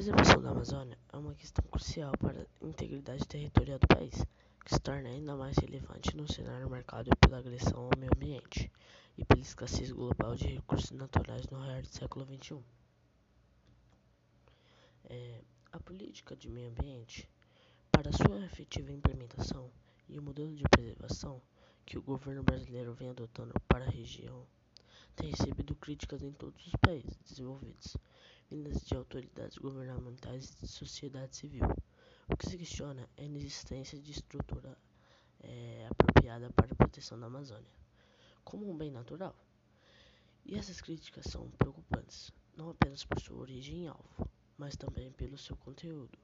preservação da Amazônia é uma questão crucial para a integridade territorial do país, que se torna ainda mais relevante no cenário marcado pela agressão ao meio ambiente e pela escassez global de recursos naturais no raiar do século XXI. É, a política de meio ambiente, para sua efetiva implementação e o modelo de preservação que o governo brasileiro vem adotando para a região, tem recebido críticas em todos os países desenvolvidos, vindas de autoridades governamentais e de sociedade civil. O que se questiona é a inexistência de estrutura é, apropriada para a proteção da Amazônia, como um bem natural. E essas críticas são preocupantes, não apenas por sua origem e alvo, mas também pelo seu conteúdo,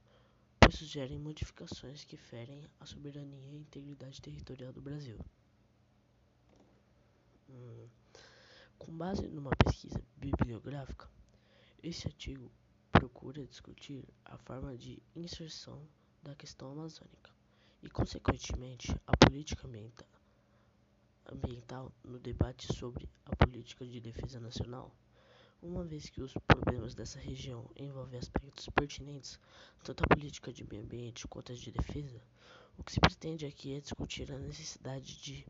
pois sugerem modificações que ferem a soberania e integridade territorial do Brasil. Hum. Com base numa pesquisa bibliográfica, esse artigo procura discutir a forma de inserção da questão amazônica e, consequentemente, a política ambiental, ambiental no debate sobre a política de defesa nacional, uma vez que os problemas dessa região envolvem aspectos pertinentes tanto à política de meio ambiente quanto à de defesa, o que se pretende aqui é discutir a necessidade de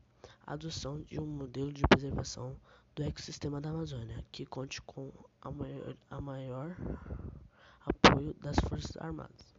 adoção de um modelo de preservação do ecossistema da Amazônia, que conte com a maior apoio das Forças Armadas.